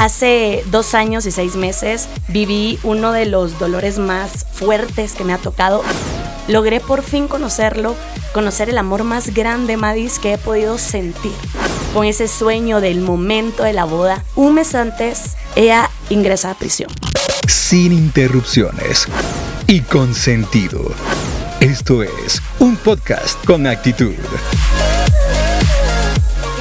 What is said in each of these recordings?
Hace dos años y seis meses viví uno de los dolores más fuertes que me ha tocado. Logré por fin conocerlo, conocer el amor más grande, Madis, que he podido sentir. Con ese sueño del momento de la boda, un mes antes, ella ingresa a prisión. Sin interrupciones y con sentido. Esto es un podcast con actitud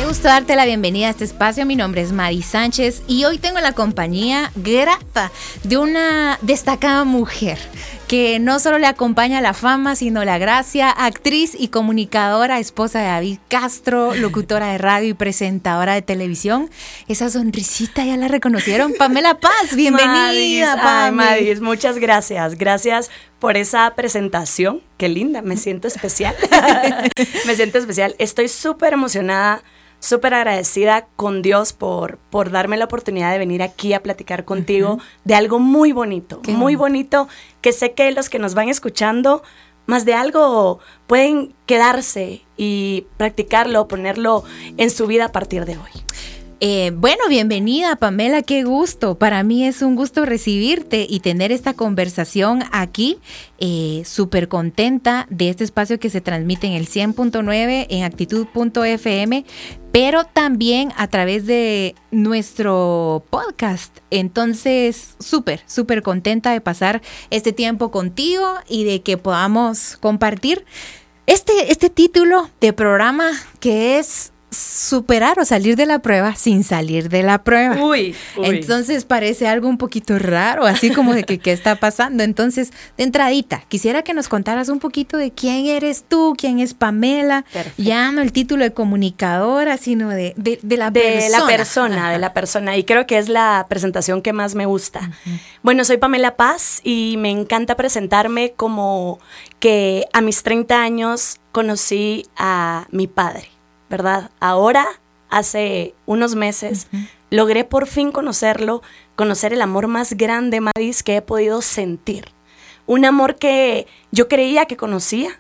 gusto darte la bienvenida a este espacio. Mi nombre es Mari Sánchez y hoy tengo la compañía grata de una destacada mujer que no solo le acompaña la fama, sino la gracia, actriz y comunicadora, esposa de David Castro, locutora de radio y presentadora de televisión. Esa sonrisita ya la reconocieron. Pamela Paz, bienvenida. Madis, muchas gracias. Gracias por esa presentación. Qué linda, me siento especial. me siento especial. Estoy súper emocionada súper agradecida con Dios por, por darme la oportunidad de venir aquí a platicar contigo de algo muy bonito, muy bonito, que sé que los que nos van escuchando, más de algo pueden quedarse y practicarlo, ponerlo en su vida a partir de hoy. Eh, bueno, bienvenida Pamela, qué gusto. Para mí es un gusto recibirte y tener esta conversación aquí. Eh, Súper contenta de este espacio que se transmite en el 100.9, en actitud.fm, pero también a través de nuestro podcast. Entonces, súper, súper contenta de pasar este tiempo contigo y de que podamos compartir este, este título de programa que es superar o salir de la prueba sin salir de la prueba. Uy, Entonces parece algo un poquito raro, así como de que qué está pasando. Entonces, de entradita, quisiera que nos contaras un poquito de quién eres tú, quién es Pamela. Ya no el título de comunicadora, sino de, de, la de persona. la persona, de la persona. Y creo que es la presentación que más me gusta. Bueno, soy Pamela Paz y me encanta presentarme como que a mis 30 años conocí a mi padre ¿verdad? Ahora, hace unos meses, logré por fin conocerlo, conocer el amor más grande, Madis, que he podido sentir. Un amor que yo creía que conocía,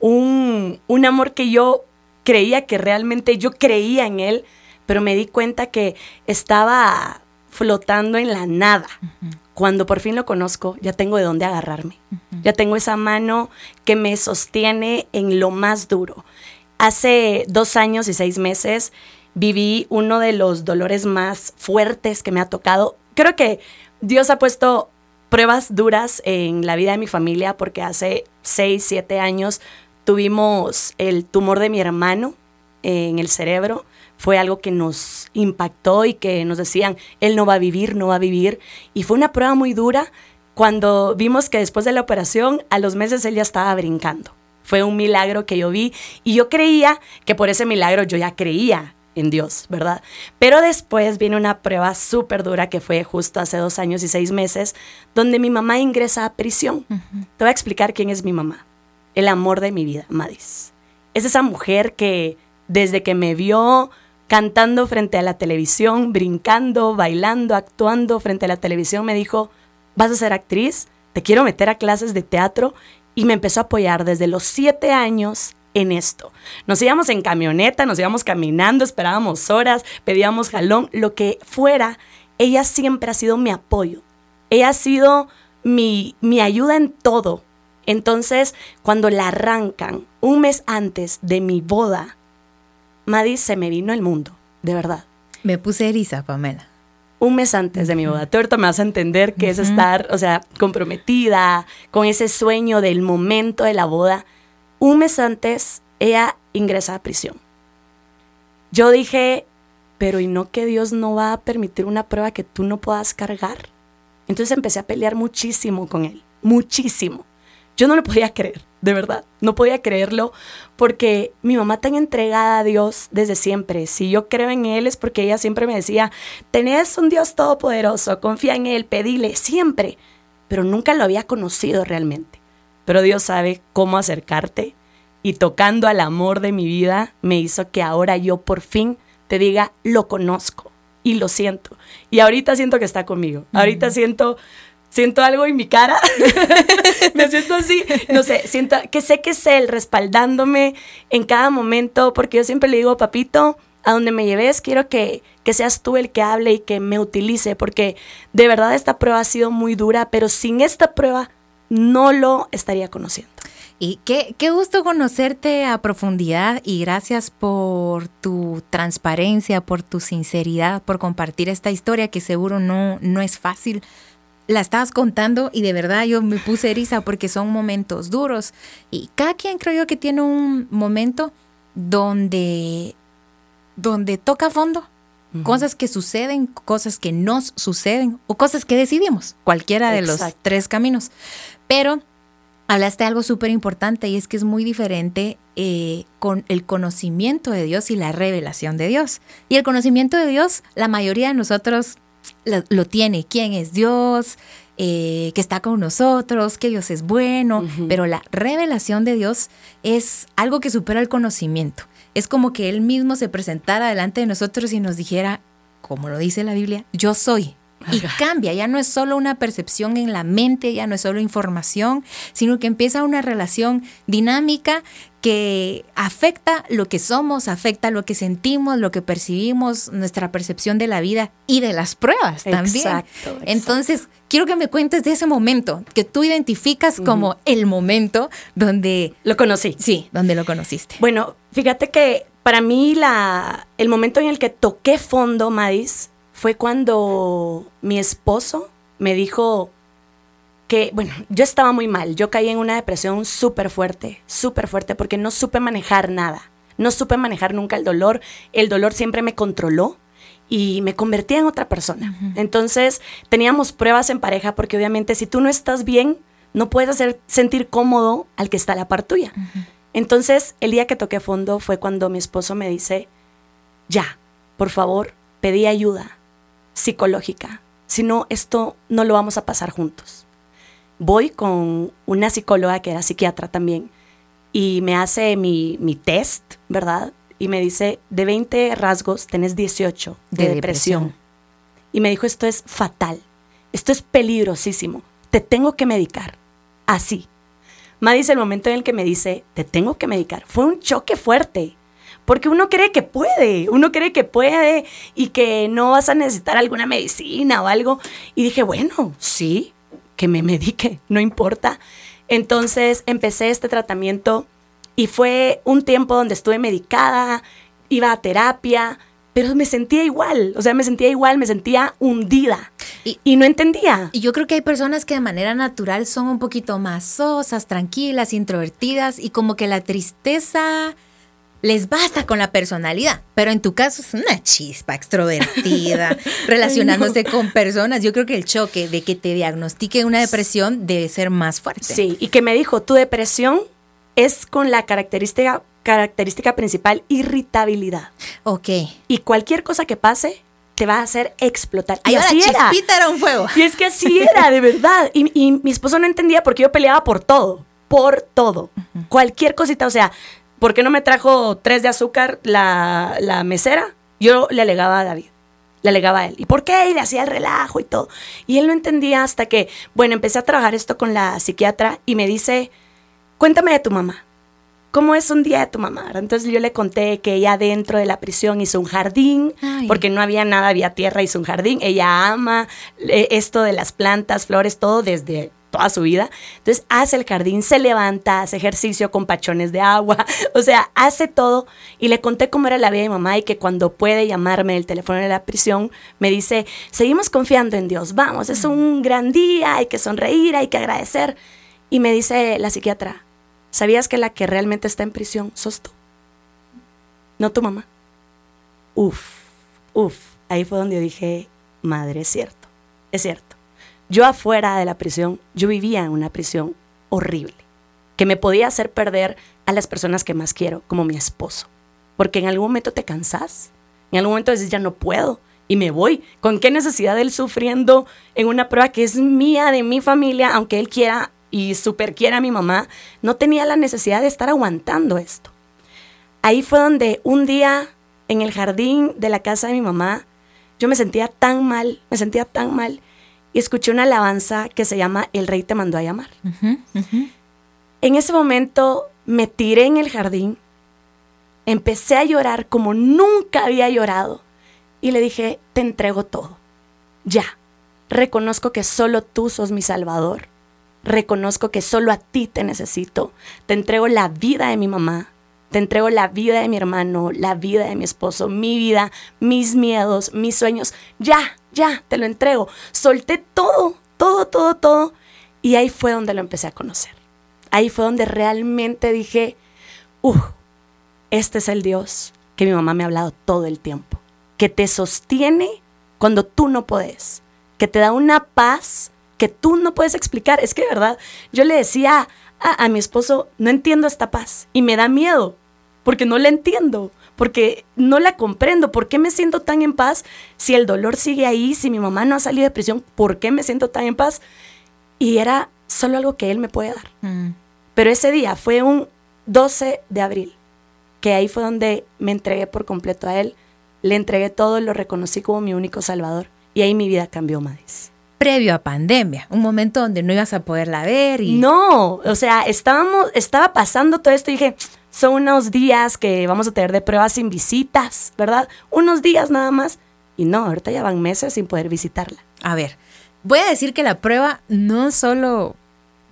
un, un amor que yo creía que realmente yo creía en él, pero me di cuenta que estaba flotando en la nada. Cuando por fin lo conozco, ya tengo de dónde agarrarme. Ya tengo esa mano que me sostiene en lo más duro. Hace dos años y seis meses viví uno de los dolores más fuertes que me ha tocado. Creo que Dios ha puesto pruebas duras en la vida de mi familia porque hace seis, siete años tuvimos el tumor de mi hermano en el cerebro. Fue algo que nos impactó y que nos decían, él no va a vivir, no va a vivir. Y fue una prueba muy dura cuando vimos que después de la operación, a los meses él ya estaba brincando. Fue un milagro que yo vi y yo creía que por ese milagro yo ya creía en Dios, ¿verdad? Pero después viene una prueba súper dura que fue justo hace dos años y seis meses, donde mi mamá ingresa a prisión. Te voy a explicar quién es mi mamá. El amor de mi vida, Madis. Es esa mujer que desde que me vio cantando frente a la televisión, brincando, bailando, actuando frente a la televisión, me dijo, vas a ser actriz, te quiero meter a clases de teatro y me empezó a apoyar desde los siete años en esto. Nos íbamos en camioneta, nos íbamos caminando, esperábamos horas, pedíamos jalón, lo que fuera. Ella siempre ha sido mi apoyo. Ella ha sido mi, mi ayuda en todo. Entonces, cuando la arrancan un mes antes de mi boda, Madis se me vino el mundo, de verdad. Me puse eriza, Pamela un mes antes de mi boda. Tú me vas a entender que es estar, o sea, comprometida con ese sueño del momento de la boda. Un mes antes, ella ingresa a prisión. Yo dije, pero ¿y no que Dios no va a permitir una prueba que tú no puedas cargar? Entonces empecé a pelear muchísimo con él, muchísimo. Yo no lo podía creer de verdad. No podía creerlo porque mi mamá tan entregada a Dios desde siempre. Si yo creo en Él es porque ella siempre me decía, tenés un Dios todopoderoso, confía en Él, pedile, siempre. Pero nunca lo había conocido realmente. Pero Dios sabe cómo acercarte y tocando al amor de mi vida me hizo que ahora yo por fin te diga, lo conozco y lo siento. Y ahorita siento que está conmigo. Ahorita siento siento algo en mi cara, me siento así, no sé, siento que sé que es él respaldándome en cada momento, porque yo siempre le digo, papito, a donde me lleves, quiero que, que seas tú el que hable y que me utilice, porque de verdad esta prueba ha sido muy dura, pero sin esta prueba no lo estaría conociendo. Y qué, qué, gusto conocerte a profundidad y gracias por tu transparencia, por tu sinceridad, por compartir esta historia que seguro no, no es fácil. La estabas contando y de verdad yo me puse eriza porque son momentos duros y cada quien creo yo que tiene un momento donde, donde toca fondo, cosas que suceden, cosas que nos suceden o cosas que decidimos, cualquiera de los tres caminos. Pero hablaste de algo súper importante y es que es muy diferente eh, con el conocimiento de Dios y la revelación de Dios. Y el conocimiento de Dios, la mayoría de nosotros lo, tiene. ¿Quién es Dios? Eh, que está con nosotros, que Dios es bueno, pero la revelación de Dios es algo que supera el conocimiento. Es como que Él mismo se presentara delante de nosotros y nos dijera, como lo dice la Biblia, yo soy, y cambia, ya no es solo una percepción en la mente, ya no es solo información, sino que empieza una relación dinámica que afecta lo que somos, afecta lo que sentimos, lo que percibimos, nuestra percepción de la vida y de las pruebas también. Exacto, Entonces, quiero que me cuentes de ese momento que tú identificas como el momento donde lo conocí. Sí, donde lo conociste. Bueno, fíjate que para mí la, el momento en el que toqué fondo, Madis, fue cuando mi esposo me dijo que, bueno, yo estaba muy mal, yo caí en una depresión súper fuerte, súper fuerte, porque no supe manejar nada, no supe manejar nunca el dolor, el dolor siempre me controló y me convertí en otra persona. Entonces teníamos pruebas en pareja porque obviamente si tú no estás bien, no puedes hacer sentir cómodo al que está a la par tuya. Entonces el día que toqué fondo fue cuando mi esposo me dice, ya, por favor, pedí ayuda, psicológica, si no, esto no lo vamos a pasar juntos. Voy con una psicóloga que era psiquiatra también y me hace mi, test, ¿verdad? Y me dice, de 20 rasgos tenés 18 de, depresión. depresión. Y me dijo, esto es fatal, esto es peligrosísimo, te tengo que medicar, así. dice el momento en el que me dice, te tengo que medicar, fue un choque fuerte porque uno cree que puede, uno cree que puede y que no vas a necesitar alguna medicina o algo. Y dije, bueno, sí, que me medique, no importa. Entonces empecé este tratamiento y fue un tiempo donde estuve medicada, iba a terapia, pero me sentía igual, o sea, me sentía igual, me sentía hundida. Y, y, no entendía. Y yo creo que hay personas que de manera natural son un poquito más sosas, tranquilas, introvertidas y como que la tristeza les basta con la personalidad, pero en tu caso es una chispa extrovertida, relacionándose con personas. Yo creo que el choque de que te diagnostique una depresión debe ser más fuerte. Sí, y que me dijo, tu depresión es con la característica, característica principal irritabilidad. Ok. Y cualquier cosa que pase te va a hacer explotar. y así era. era un fuego. Y es que así era, de verdad. Y, y, mi esposo no entendía porque yo peleaba por todo, por todo. Cualquier cosita, o sea, ¿por qué no me trajo tres de azúcar la, la mesera? Yo le alegaba a David le alegaba a él. ¿Y por qué? Y le hacía el relajo y todo. Y él no entendía hasta que, bueno, empecé a trabajar esto con la psiquiatra y me dice, cuéntame de tu mamá. ¿Cómo es un día de tu mamá? Entonces yo le conté que ella dentro de la prisión hizo un jardín, porque no había nada, había tierra, hizo un jardín. Ella ama eh, esto de las plantas, flores, todo desde toda su vida. Entonces hace el jardín, se levanta, hace ejercicio con pachones de agua, o sea, hace todo. Y le conté cómo era la vida de mi mamá y que cuando puede llamarme el teléfono de la prisión, me dice, seguimos confiando en Dios, vamos, es un gran día, hay que sonreír, hay que agradecer. Y me dice la psiquiatra, ¿sabías que la que realmente está en prisión sos tú? No tu mamá. Uf, uf, ahí fue donde yo dije, madre, es cierto, es cierto. Yo afuera de la prisión, yo vivía en una prisión horrible, que me podía hacer perder a las personas que más quiero, como mi esposo. Porque en algún momento te cansas, en algún momento dices, ya no puedo, y me voy. ¿Con qué necesidad él sufriendo en una prueba que es mía, de mi familia, aunque él quiera y super quiera a mi mamá? No tenía la necesidad de estar aguantando esto. Ahí fue donde un día en el jardín de la casa de mi mamá, yo me sentía tan mal, me sentía tan mal y escuché una alabanza que se llama El rey te mandó a llamar. En ese momento me tiré en el jardín Empecé a llorar como nunca había llorado. Y le dije, te entrego todo. Ya. Reconozco que solo tú sos mi salvador. Reconozco que solo a ti te necesito. Te entrego la vida de mi mamá. Te entrego la vida de mi hermano, la vida de mi esposo, mi vida, mis miedos, mis sueños. Ya, ya, te lo entrego. Solté todo, todo, todo, todo. Y ahí fue donde lo empecé a conocer. Ahí fue donde realmente dije, uh, este es el Dios que mi mamá me ha hablado todo el tiempo, que te sostiene cuando tú no puedes, que te da una paz que tú no puedes explicar. Es que, de verdad, yo le decía a, a mi esposo, no entiendo esta paz y me da miedo porque no la entiendo porque no la comprendo. ¿Por qué me siento tan en paz si el dolor sigue ahí, si mi mamá no ha salido de prisión? ¿Por qué me siento tan en paz? Y era solo algo que él me puede dar. Mm. Pero ese día fue un 12 de abril, que ahí fue donde me entregué por completo a él, le entregué todo, lo reconocí como mi único salvador y ahí mi vida cambió, más. Previo a pandemia, un momento donde no ibas a poderla ver y... No, o sea, estábamos, estaba pasando todo esto y dije, son unos días que vamos a tener de pruebas sin visitas, ¿verdad? Unos días nada más. Y no, ahorita ya van meses sin poder visitarla. A ver, voy a decir que la prueba no solo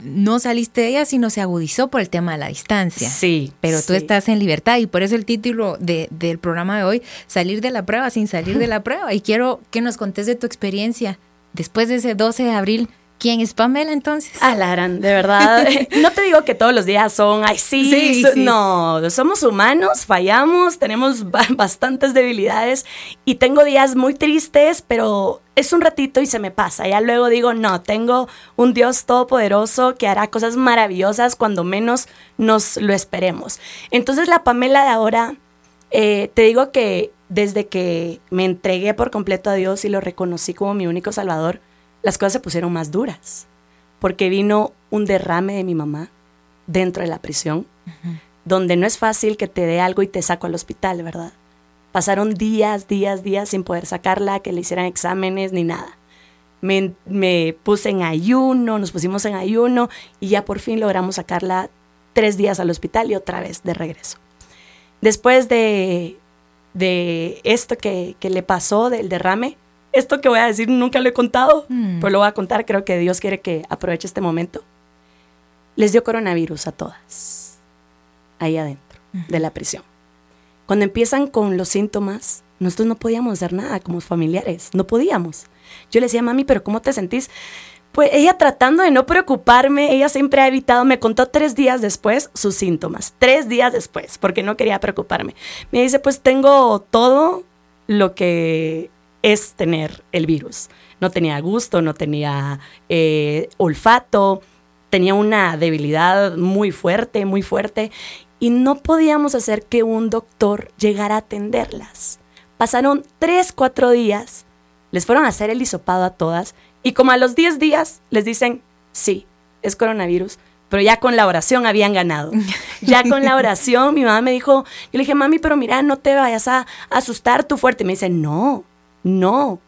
no saliste de ella, sino se agudizó por el tema de la distancia. Sí. Pero tú estás en libertad y por eso el título de, del programa de hoy, salir de la prueba sin salir de la prueba. Y quiero que nos contes de tu experiencia después de ese 12 de abril ¿Quién es Pamela entonces? Alaran, de verdad. no te digo que todos los días son, ay, sí, no, somos humanos, fallamos, tenemos bastantes debilidades y tengo días muy tristes, pero es un ratito y se me pasa. Ya luego digo, no, tengo un Dios todopoderoso que hará cosas maravillosas cuando menos nos lo esperemos. Entonces la Pamela de ahora, eh, te digo que desde que me entregué por completo a Dios y lo reconocí como mi único salvador, las cosas se pusieron más duras, porque vino un derrame de mi mamá dentro de la prisión, donde no es fácil que te dé algo y te saco al hospital, ¿verdad? Pasaron días, días, días sin poder sacarla, que le hicieran exámenes ni nada. Me, me, puse en ayuno, nos pusimos en ayuno y ya por fin logramos sacarla tres días al hospital y otra vez de regreso. Después de, de esto que, que le pasó, del derrame, esto que voy a decir nunca lo he contado, mm. pero lo voy a contar. Creo que Dios quiere que aproveche este momento. Les dio coronavirus a todas, ahí adentro de la prisión. Cuando empiezan con los síntomas, nosotros no podíamos hacer nada como familiares, no podíamos. Yo le decía, mami, pero ¿cómo te sentís? Pues ella tratando de no preocuparme, ella siempre ha evitado, me contó tres días después sus síntomas, tres días después, porque no quería preocuparme. Me dice, pues tengo todo lo que es tener el virus. No tenía gusto, no tenía eh, olfato, tenía una debilidad muy fuerte, muy fuerte, y no podíamos hacer que un doctor llegara a atenderlas. Pasaron tres, cuatro días, les fueron a hacer el hisopado a todas, y como a los diez días les dicen, sí, es coronavirus, pero ya con la oración habían ganado. Ya con la oración, mi mamá me dijo, yo le dije, mami, pero mira, no te vayas a asustar tú fuerte. Me dice, no, no,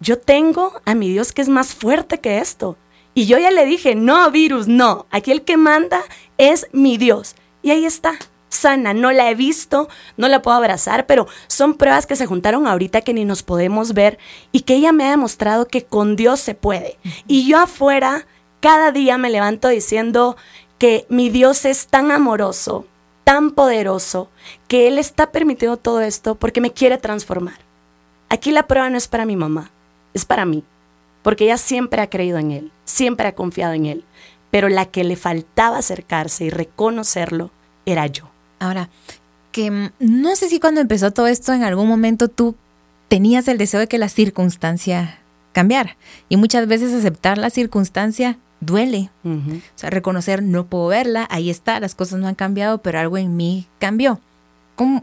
yo tengo a mi Dios que es más fuerte que esto. Y yo ya le dije, no, virus, no, aquí el que manda es mi Dios. Y ahí está, sana, no la he visto, no la puedo abrazar, pero son pruebas que se juntaron ahorita que ni nos podemos ver y que ella me ha demostrado que con Dios se puede. Y yo afuera, cada día me levanto diciendo que mi Dios es tan amoroso, tan poderoso, que Él está permitiendo todo esto porque me quiere transformar. Aquí la prueba no es para mi mamá, es para mí, porque ella siempre ha creído en Él, siempre ha confiado en Él, pero la que le faltaba acercarse y reconocerlo era yo. Ahora, que mm, no sé si cuando empezó todo esto en algún momento tú tenías el deseo de que la circunstancia cambiara y muchas veces aceptar la circunstancia duele. O sea, reconocer, no puedo verla, ahí está, las cosas no han cambiado, pero algo en mí cambió.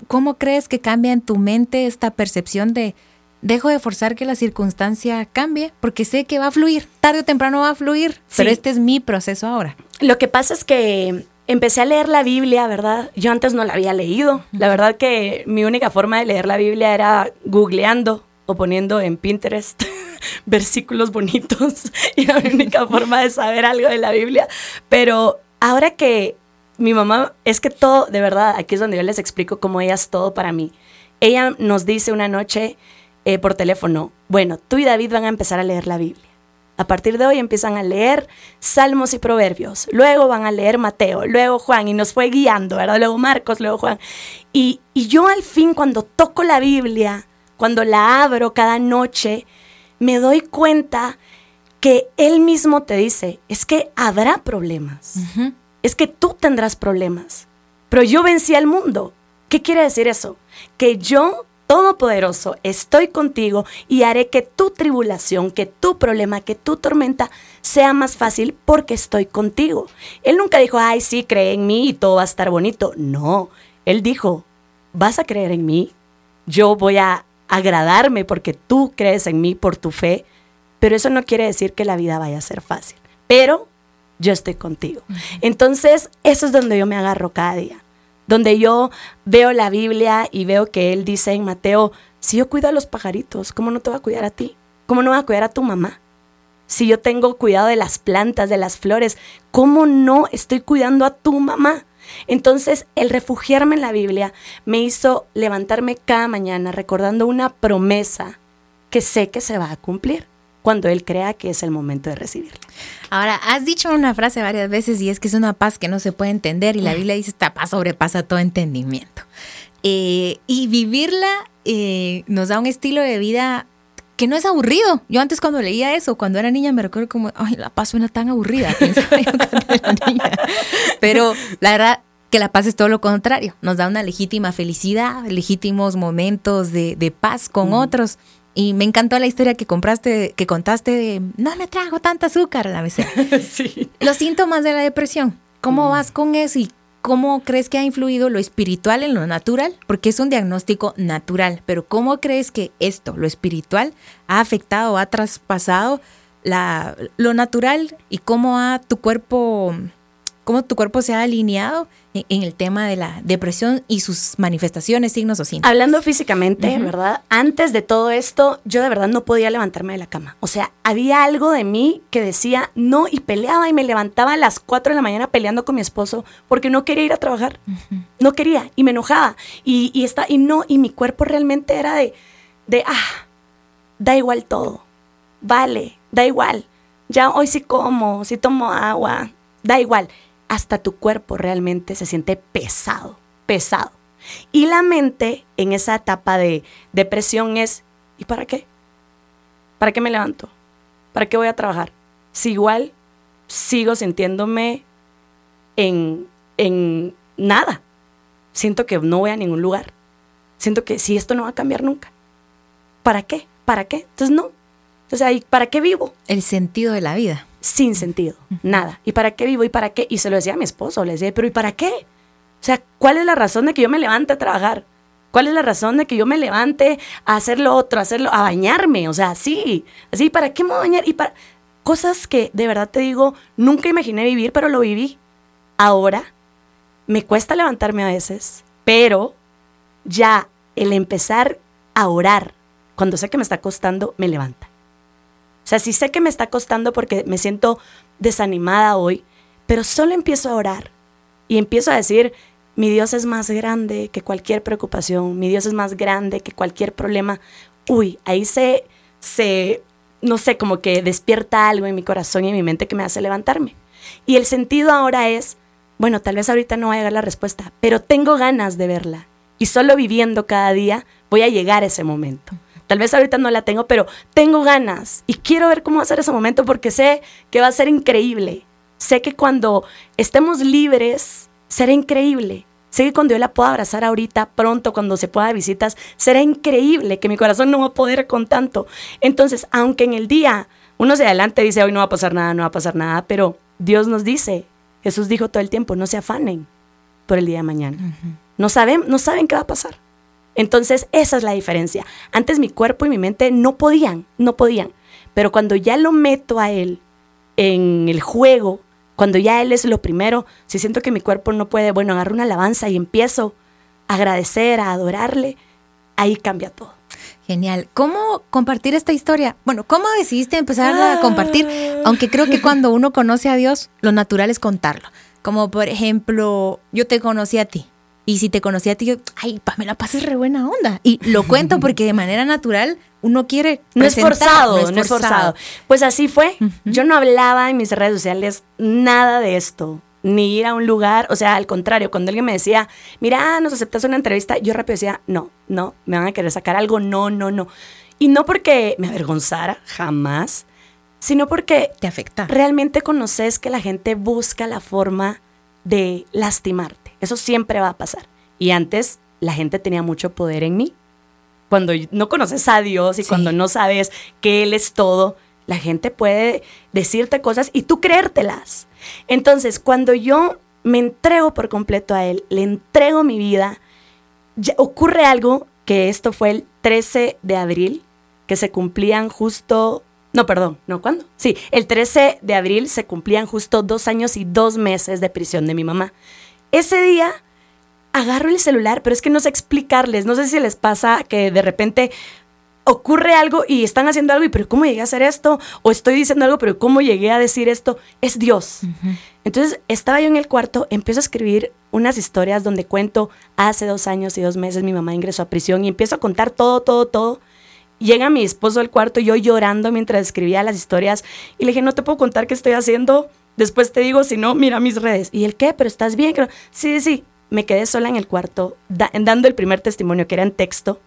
¿Cómo, crees que cambia en tu mente esta percepción de dejo de forzar que la circunstancia cambie porque sé que va a fluir, tarde o temprano va a fluir, pero este es mi proceso ahora. Lo que pasa es que empecé a leer la Biblia, ¿verdad? Yo antes no la había leído. La verdad que mi única forma de leer la Biblia era googleando o poniendo en Pinterest versículos bonitos y la única forma de saber algo de la Biblia. Pero ahora que mi mamá, es que todo, de verdad, aquí es donde yo les explico cómo ella es todo para mí. Ella nos dice una noche eh, por teléfono, bueno, tú y David van a empezar a leer la Biblia. A partir de hoy empiezan a leer Salmos y Proverbios, luego van a leer Mateo, luego Juan, y nos fue guiando, ¿verdad? Luego Marcos, luego Juan. Y, y yo al fin cuando toco la Biblia, cuando la abro cada noche, me doy cuenta que Él mismo te dice, es que habrá problemas, es que tú tendrás problemas, pero yo vencí al mundo. ¿Qué quiere decir eso? Que yo Todopoderoso, estoy contigo y haré que tu tribulación, que tu problema, que tu tormenta sea más fácil porque estoy contigo. Él nunca dijo, ay, sí, cree en mí y todo va a estar bonito. No, él dijo, vas a creer en mí, yo voy a agradarme porque tú crees en mí por tu fe, pero eso no quiere decir que la vida vaya a ser fácil. Pero yo estoy contigo. Entonces, eso es donde yo me agarro cada día donde yo veo la Biblia y veo que él dice en Mateo, si yo cuido a los pajaritos, ¿cómo no te va a cuidar a ti? ¿Cómo no va a cuidar a tu mamá? Si yo tengo cuidado de las plantas, de las flores, ¿cómo no estoy cuidando a tu mamá? Entonces, el refugiarme en la Biblia me hizo levantarme cada mañana recordando una promesa que sé que se va a cumplir cuando Él crea que es el momento de recibirla. Ahora, has dicho una frase varias veces y es que es una paz que no se puede entender y la Biblia dice, esta paz sobrepasa todo entendimiento. Eh, y vivirla eh, nos da un estilo de vida que no es aburrido. Yo antes cuando leía eso, cuando era niña, me recuerdo como, ay, la paz suena tan aburrida. Pero la verdad que la paz es todo lo contrario. Nos da una legítima felicidad, legítimos momentos de, paz con otros. Y me encantó la historia que compraste, que contaste de no me trago tanta azúcar a la vez. sí. Los síntomas de la depresión. ¿Cómo mm. vas con eso y cómo crees que ha influido lo espiritual en lo natural? Porque es un diagnóstico natural, pero ¿cómo crees que esto, lo espiritual, ha afectado, ha traspasado la, lo natural y cómo ha tu cuerpo cómo tu cuerpo se ha alineado en, el tema de la depresión y sus manifestaciones, signos o síntomas. Hablando físicamente, ¿verdad? Antes de todo esto, yo de verdad no podía levantarme de la cama. O sea, había algo de mí que decía no y peleaba y me levantaba a las 4 de la mañana peleando con mi esposo porque no quería ir a trabajar. No quería y me enojaba. Y, y, y no, y mi cuerpo realmente era de, de, ah, da igual todo. Vale, da igual. Ya hoy sí como, sí tomo agua, da igual hasta tu cuerpo realmente se siente pesado, pesado. Y la mente en esa etapa de depresión es, ¿y para qué? ¿Para qué me levanto? ¿Para qué voy a trabajar? Si igual sigo sintiéndome en, en nada. Siento que no voy a ningún lugar. Siento que si esto no va a cambiar nunca. ¿Para qué? ¿Para qué? Entonces no. O sea, ¿y para qué vivo? El sentido de la vida sin sentido, nada. ¿Y para qué vivo? ¿Y para qué? Y se lo decía a mi esposo, le decía, pero ¿y para qué? O sea, ¿cuál es la razón de que yo me levante a trabajar? ¿Cuál es la razón de que yo me levante a hacer lo otro, a hacerlo, a bañarme? O sea, sí, así, ¿para qué me voy a bañar? Y para cosas que de verdad te digo, nunca imaginé vivir, pero lo viví. Ahora me cuesta levantarme a veces, pero ya el empezar a orar, cuando sé que me está costando, me levanta. Sea, sí sé que me está costando porque me siento desanimada hoy, pero solo empiezo a orar y empiezo a decir, mi Dios es más grande que cualquier preocupación, mi Dios es más grande que cualquier problema. Uy, ahí se, se, no sé, como que despierta algo en mi corazón y en mi mente que me hace levantarme. Y el sentido ahora es, bueno, tal vez ahorita no voy a llegar la respuesta, pero tengo ganas de verla. Y solo viviendo cada día voy a llegar a ese momento. Tal vez ahorita no la tengo, pero tengo ganas y quiero ver cómo va a ser ese momento porque sé que va a ser increíble. Sé que cuando estemos libres, será increíble. Sé que cuando yo la pueda abrazar ahorita, pronto, cuando se pueda de visitas, será increíble, que mi corazón no va a poder con tanto. Entonces, aunque en el día uno se adelante dice, hoy no va a pasar nada, no va a pasar nada, pero Dios nos dice, Jesús dijo todo el tiempo, no se afanen por el día de mañana. no, saben, no saben qué va a pasar. Entonces, esa es la diferencia. Antes mi cuerpo y mi mente no podían, no podían. Pero cuando ya lo meto a él en el juego, cuando ya él es lo primero, si siento que mi cuerpo no puede, bueno, agarro una alabanza y empiezo a agradecer, a adorarle, ahí cambia todo. Genial. ¿Cómo compartir esta historia? Bueno, ¿cómo decidiste empezar a compartir? Aunque creo que cuando uno conoce a Dios, lo natural es contarlo. Como por ejemplo, yo te conocí a ti. Y si te conocí a ti, yo, ay, Pamela Paz es re buena onda. Y lo cuento porque de manera natural uno quiere. No es, forzado, no es forzado, Pues así fue. Yo no hablaba en mis redes sociales nada de esto ni ir a un lugar, o sea, al contrario, cuando alguien me decía, mira, nos aceptas una entrevista, yo rápido decía, no, no, me van a querer sacar algo, no, no, no. Y no porque me avergonzara, jamás, sino porque te afecta. Realmente conoces que la gente busca la forma de lastimarte. Eso siempre va a pasar. Y antes la gente tenía mucho poder en mí. Cuando no conoces a Dios y cuando no sabes que Él es todo, la gente puede decirte cosas y tú creértelas. Entonces, cuando yo me entrego por completo a Él, le entrego mi vida, ocurre algo que esto fue el 13 de abril, que se cumplían justo, no, perdón, ¿no? ¿Cuándo? Sí, el 13 de abril se cumplían justo dos años y dos meses de prisión de mi mamá. Ese día agarro el celular, pero es que no sé explicarles, no sé si les pasa que de repente ocurre algo y están haciendo algo y pero ¿cómo llegué a hacer esto? O estoy diciendo algo, pero ¿cómo llegué a decir esto? Es Dios. Entonces estaba yo en el cuarto, empiezo a escribir unas historias donde cuento hace dos años y dos meses mi mamá ingresó a prisión y empiezo a contar todo, todo, todo. Llega mi esposo al cuarto, yo llorando mientras escribía las historias y le dije, no te puedo contar qué estoy haciendo. Después te digo, si no, mira mis redes. ¿Y el qué? ¿Pero estás bien? Sí, sí. Me quedé sola en el cuarto, dando el primer testimonio que era en texto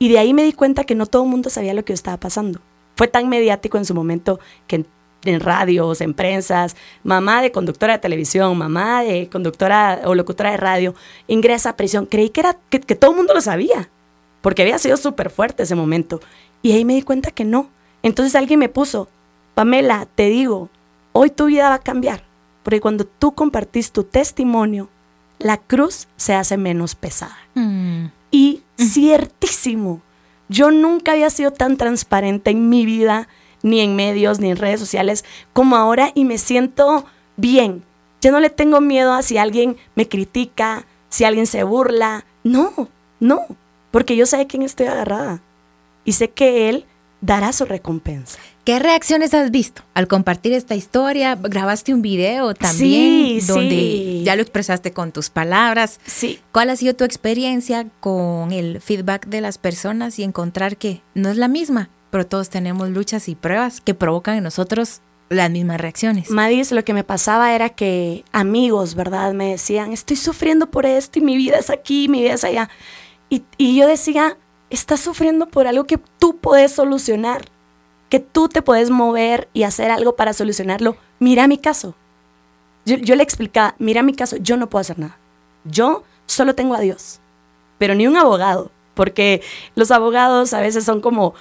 y de ahí me di cuenta que no todo el mundo sabía lo que yo estaba pasando. Fue tan mediático en su momento que en, radios, en prensas, mamá de conductora de televisión, mamá de conductora o locutora de radio, ingresa a prisión. Creí que, era, que, todo el mundo lo sabía, porque había sido súper fuerte ese momento. Y ahí me di cuenta que no. Entonces alguien me puso, Pamela, te digo, hoy tu vida va a cambiar, porque cuando tú compartís tu testimonio, la cruz se hace menos pesada. Mm. Y ciertísimo, yo nunca había sido tan transparente en mi vida, ni en medios, ni en redes sociales, como ahora y me siento bien. Ya no le tengo miedo a si alguien me critica, si alguien se burla. No, no, porque yo sé de quién estoy agarrada y sé que Él dará su recompensa. ¿Qué reacciones has visto al compartir esta historia? Grabaste un video también donde ya lo expresaste con tus palabras. Sí. ¿Cuál ha sido tu experiencia con el feedback de las personas y encontrar que no es la misma, pero todos tenemos luchas y pruebas que provocan en nosotros las mismas reacciones? Madis, lo que me pasaba era que amigos, ¿verdad? Me decían, estoy sufriendo por esto y mi vida es aquí, mi vida es allá. Y, y yo decía, estás sufriendo por algo que tú puedes solucionar que tú te puedes mover y hacer algo para solucionarlo. Mira mi caso. Yo, le explicaba, mira mi caso, yo no puedo hacer nada. Yo solo tengo a Dios, pero ni un abogado, porque los abogados a veces son como,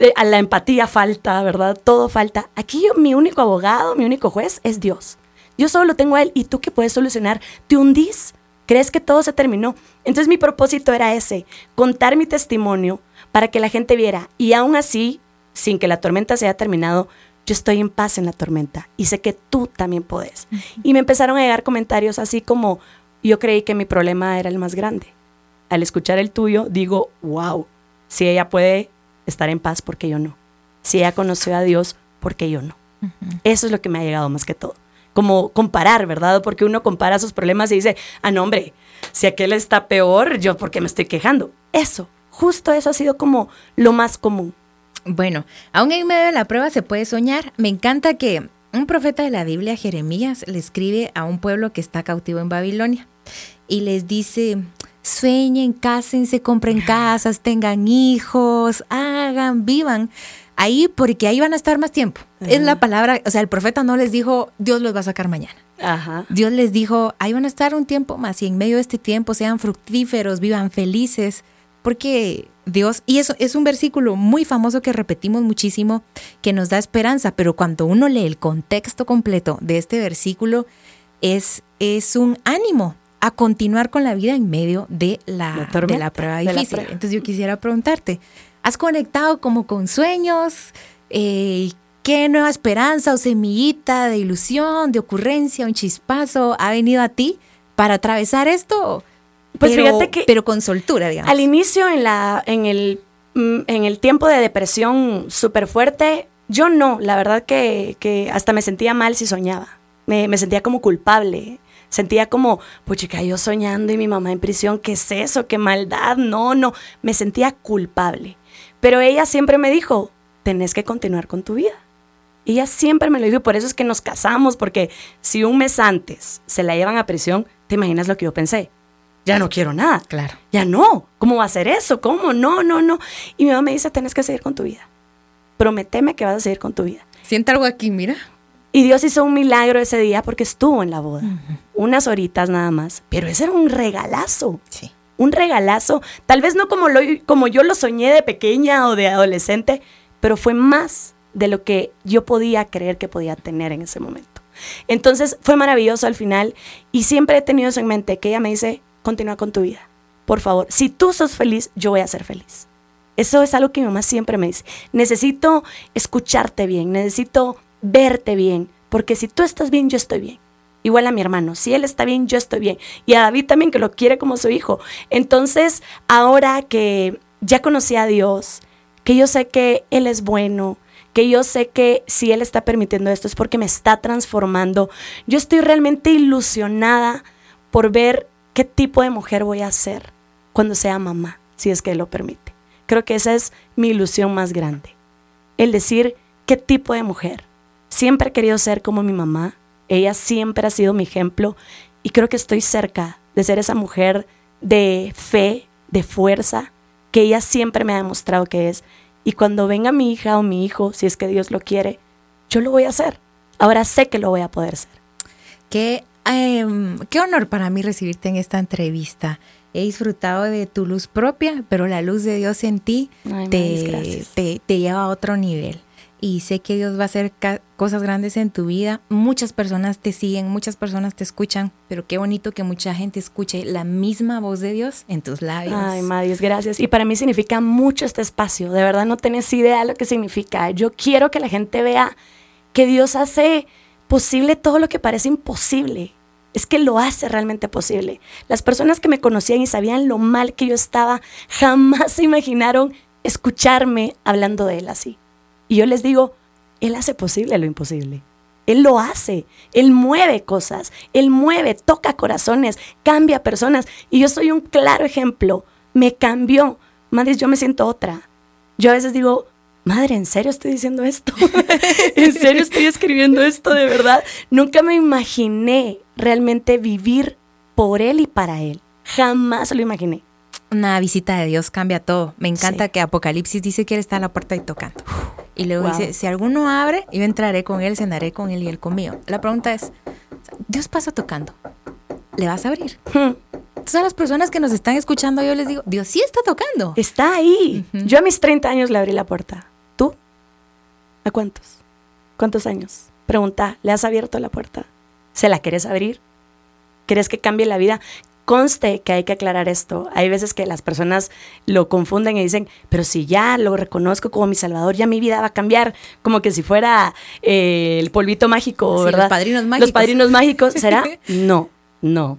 eh, a la empatía falta, ¿verdad? Todo falta. Aquí yo, mi único abogado, mi único juez es Dios. Yo solo tengo a Él y tú que puedes solucionar, te hundís, crees que todo se terminó. Entonces mi propósito era ese, contar mi testimonio para que la gente viera y aún así sin que la tormenta se haya terminado, yo estoy en paz en la tormenta y sé que tú también puedes. Y me empezaron a llegar comentarios así como, yo creí que mi problema era el más grande. Al escuchar el tuyo, digo, wow, si ella puede estar en paz, ¿por qué yo no? Si ella conoció a Dios, ¿por qué yo no? Eso es lo que me ha llegado más que todo. Como comparar, ¿verdad? Porque uno compara sus problemas y dice, ah, no, hombre, si aquel está peor, yo, ¿por qué me estoy quejando? Eso, justo eso ha sido como lo más común. Bueno, aún en medio de la prueba se puede soñar. Me encanta que un profeta de la Biblia, Jeremías, le escribe a un pueblo que está cautivo en Babilonia y les dice, sueñen, cásense, compren casas, tengan hijos, hagan, vivan ahí porque ahí van a estar más tiempo. Es la palabra, o sea, el profeta no les dijo, Dios los va a sacar mañana. Dios les dijo, ahí van a estar un tiempo más y en medio de este tiempo sean fructíferos, vivan felices, porque Dios, y eso es un versículo muy famoso que repetimos muchísimo, que nos da esperanza, pero cuando uno lee el contexto completo de este versículo, es, es un ánimo a continuar con la vida en medio de la, de la prueba difícil. Entonces yo quisiera preguntarte, ¿has conectado como con sueños? Eh, ¿Qué nueva esperanza o semillita de ilusión, de ocurrencia, un chispazo ha venido a ti para atravesar esto? Pues fíjate que. Pero con soltura, digamos. Al inicio, en, la, en, el, mm, en el tiempo de depresión súper fuerte, yo no. La verdad que, hasta me sentía mal si soñaba. Me, sentía como culpable. Sentía como, puchica, yo soñando y mi mamá en prisión, ¿qué es eso? ¿Qué maldad? No, no. Me sentía culpable. Pero ella siempre me dijo, tenés que continuar con tu vida. Ella siempre me lo dijo y por eso es que nos casamos, porque si un mes antes se la llevan a prisión, ¿te imaginas lo que yo pensé? Ya no quiero nada. Claro. Ya no. ¿Cómo va a ser eso? ¿Cómo? No, no, no. Y mi mamá me dice, tenés que seguir con tu vida. Prometeme que vas a seguir con tu vida. Siente algo aquí, mira. Y Dios hizo un milagro ese día porque estuvo en la boda. Unas horitas nada más. Pero ese era un regalazo. Sí. Un regalazo. Tal vez no como, lo, como yo lo soñé de pequeña o de adolescente, pero fue más de lo que yo podía creer que podía tener en ese momento. Entonces fue maravilloso al final y siempre he tenido eso en mente, que ella me dice, continúa con tu vida. Por favor, si tú sos feliz, yo voy a ser feliz. Eso es algo que mi mamá siempre me dice. Necesito escucharte bien, necesito verte bien, porque si tú estás bien, yo estoy bien. Igual a mi hermano, si él está bien, yo estoy bien. Y a David también, que lo quiere como su hijo. Entonces, ahora que ya conocí a Dios, que yo sé que Él es bueno, que yo sé que si Él está permitiendo esto es porque me está transformando, yo estoy realmente ilusionada por ver qué tipo de mujer voy a ser cuando sea mamá, si es que lo permite. Creo que esa es mi ilusión más grande. El decir qué tipo de mujer. Siempre he querido ser como mi mamá. Ella siempre ha sido mi ejemplo y creo que estoy cerca de ser esa mujer de fe, de fuerza, que ella siempre me ha demostrado que es. Y cuando venga mi hija o mi hijo, si es que Dios lo quiere, yo lo voy a hacer. Ahora sé que lo voy a poder ser. Qué, em, qué honor para mí recibirte en esta entrevista. He disfrutado de tu luz propia, pero la luz de Dios en ti Ay, te, te, te lleva a otro nivel. Y sé que Dios va a hacer cosas grandes en tu vida. Muchas personas te siguen, muchas personas te escuchan, pero qué bonito que mucha gente escuche la misma voz de Dios en tus labios. Ay, Madis, gracias. Y para mí significa mucho este espacio. De verdad no tenés idea lo que significa. Yo quiero que la gente vea que Dios hace posible todo lo que parece imposible. Es que lo hace realmente posible. Las personas que me conocían y sabían lo mal que yo estaba, jamás se imaginaron escucharme hablando de Él así. Y yo les digo, Él hace posible lo imposible. Él lo hace, Él mueve cosas, Él mueve, toca corazones, cambia personas. Y yo soy un claro ejemplo. Me cambió. Madre, yo me siento otra. Yo a veces digo, madre, ¿en serio estoy diciendo esto? ¿En serio estoy escribiendo esto de verdad? Nunca me imaginé realmente vivir por Él y para Él. Jamás lo imaginé. Una visita de Dios cambia todo. Me encanta Sí. que Apocalipsis dice que Él está a la puerta y tocando. Y luego Wow. dice, si alguno abre, yo entraré con Él, cenaré con Él y Él conmigo. La pregunta es, Dios pasa tocando. ¿Le vas a abrir? Hmm. Entonces a las personas que nos están escuchando, yo les digo, Dios sí está tocando. Está ahí. Ujú. Yo a mis 30 años le abrí la puerta. ¿Tú? ¿A cuántos? ¿Cuántos años? Pregunta, ¿le has abierto la puerta? ¿Se la quieres abrir? ¿Quieres que cambie la vida? Conste que hay que aclarar esto. Hay veces que las personas lo confunden y dicen, pero si ya lo reconozco como mi salvador, ya mi vida va a cambiar, como que si fuera eh, el polvito mágico, Sí, ¿verdad? los padrinos Los mágicos. padrinos mágicos, ¿será? No, no,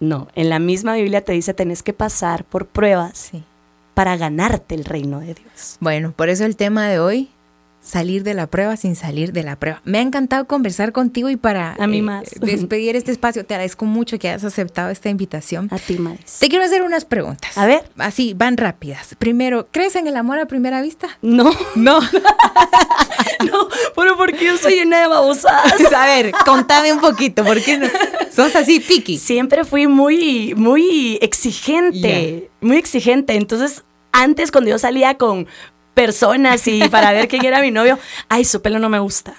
no. En la misma Biblia te dice, tenés que pasar por pruebas Sí. para ganarte el reino de Dios. Bueno, por eso el tema de hoy, salir de la prueba sin salir de la prueba. Me ha encantado conversar contigo y para A mí más. despedir este espacio, te agradezco mucho que hayas aceptado esta invitación. A ti, Maris. Te quiero hacer unas preguntas. A ver. Así, van rápidas. Primero, ¿crees en el amor a primera vista? No, No. no, pero porque yo soy llena de babosadas. a ver, contame un poquito, ¿por qué no? Sos así, piqui. Siempre fui muy, muy exigente, muy exigente. Entonces, antes cuando yo salía con personas y para ver quién era mi novio, ay, su pelo no me gusta.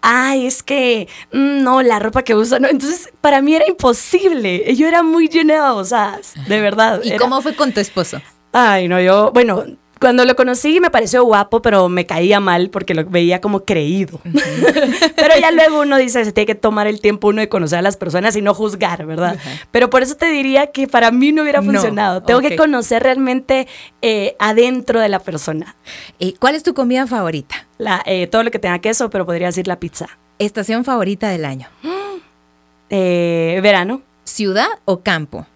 Ay, es que mm, no, la ropa que usa, no. Entonces, para mí era imposible. Yo era muy llena de babosadas, de verdad. ¿Y Era- cómo fue con tu esposo? Ay, no, yo, bueno, cuando lo conocí me pareció guapo, pero me caía mal porque lo veía como creído. pero ya luego uno dice, se tiene que tomar el tiempo uno de conocer a las personas y no juzgar, ¿verdad? Pero por eso te diría que para mí no hubiera No, funcionado. Tengo que conocer realmente eh, adentro de la persona. ¿Cuál es tu comida favorita? La, eh, todo lo que tenga queso, pero podría decir la pizza. Estación favorita del año. Eh, verano. ¿Ciudad o campo?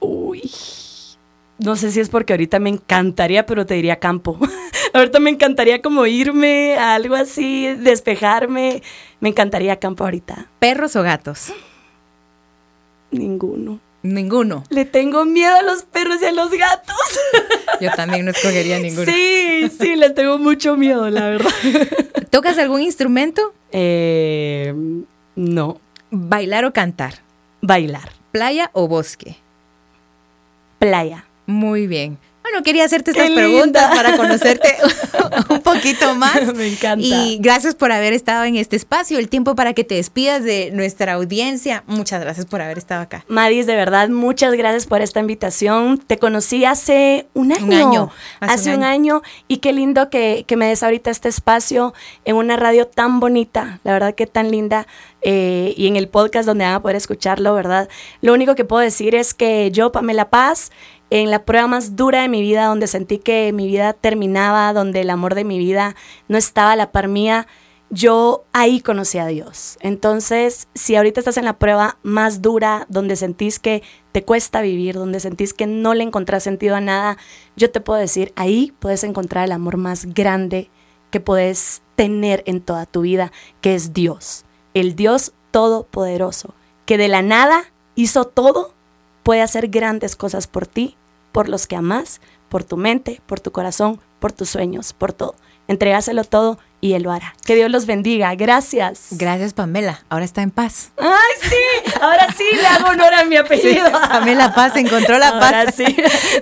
Uy. No sé si es porque ahorita me encantaría, pero te diría campo. ahorita me encantaría como irme a algo así, despejarme. Me encantaría campo ahorita. ¿Perros o gatos? Ninguno. Ninguno. Le tengo miedo a los perros y a los gatos. Yo también no escogería ninguno. Sí, sí, les tengo mucho miedo, la verdad. ¿Tocas algún instrumento? Eh, no. ¿Bailar o cantar? Bailar. ¿Playa o bosque? Playa. Muy bien. Bueno, quería hacerte Qué estas linda. preguntas para conocerte un poquito más. Me encanta. Y gracias por haber estado en este espacio, el tiempo para que te despidas de nuestra audiencia. Muchas gracias por haber estado acá. Madis, de verdad, muchas gracias por esta invitación. Te conocí hace un año. Un año, Hace, hace un un año. Y qué lindo que, que me des ahorita este espacio en una radio tan bonita. La verdad que tan linda. eh, y en el podcast donde van a poder escucharlo, ¿verdad? Lo único que puedo decir es que yo, Pamela Paz, en la prueba más dura de mi vida, donde sentí que mi vida terminaba, donde el amor de mi vida no estaba a la par mía, yo ahí conocí a Dios. Entonces, si ahorita estás en la prueba más dura, donde sentís que te cuesta vivir, donde sentís que no le encontrás sentido a nada, yo te puedo decir, ahí puedes encontrar el amor más grande que puedes tener en toda tu vida, que es Dios, el Dios todopoderoso, que de la nada hizo todo, puede hacer grandes cosas por ti, por los que amas, por tu mente, por tu corazón, por tus sueños, por todo. Entregáselo todo y Él lo hará. Que Dios los bendiga. Gracias. Gracias, Pamela. Ahora está en paz. Ay, sí. Ahora sí le hago honor a mi apellido. Pamela Paz encontró la paz. Ahora sí.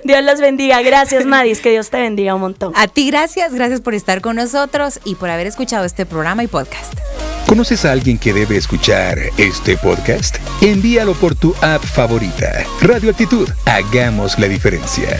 Dios los bendiga. Gracias, Madis. Que Dios te bendiga un montón. A ti gracias, gracias por estar con nosotros y por haber escuchado este programa y podcast. ¿Conoces a alguien que debe escuchar este podcast? Envíalo por tu app favorita. Radio Actitud. Hagamos la diferencia.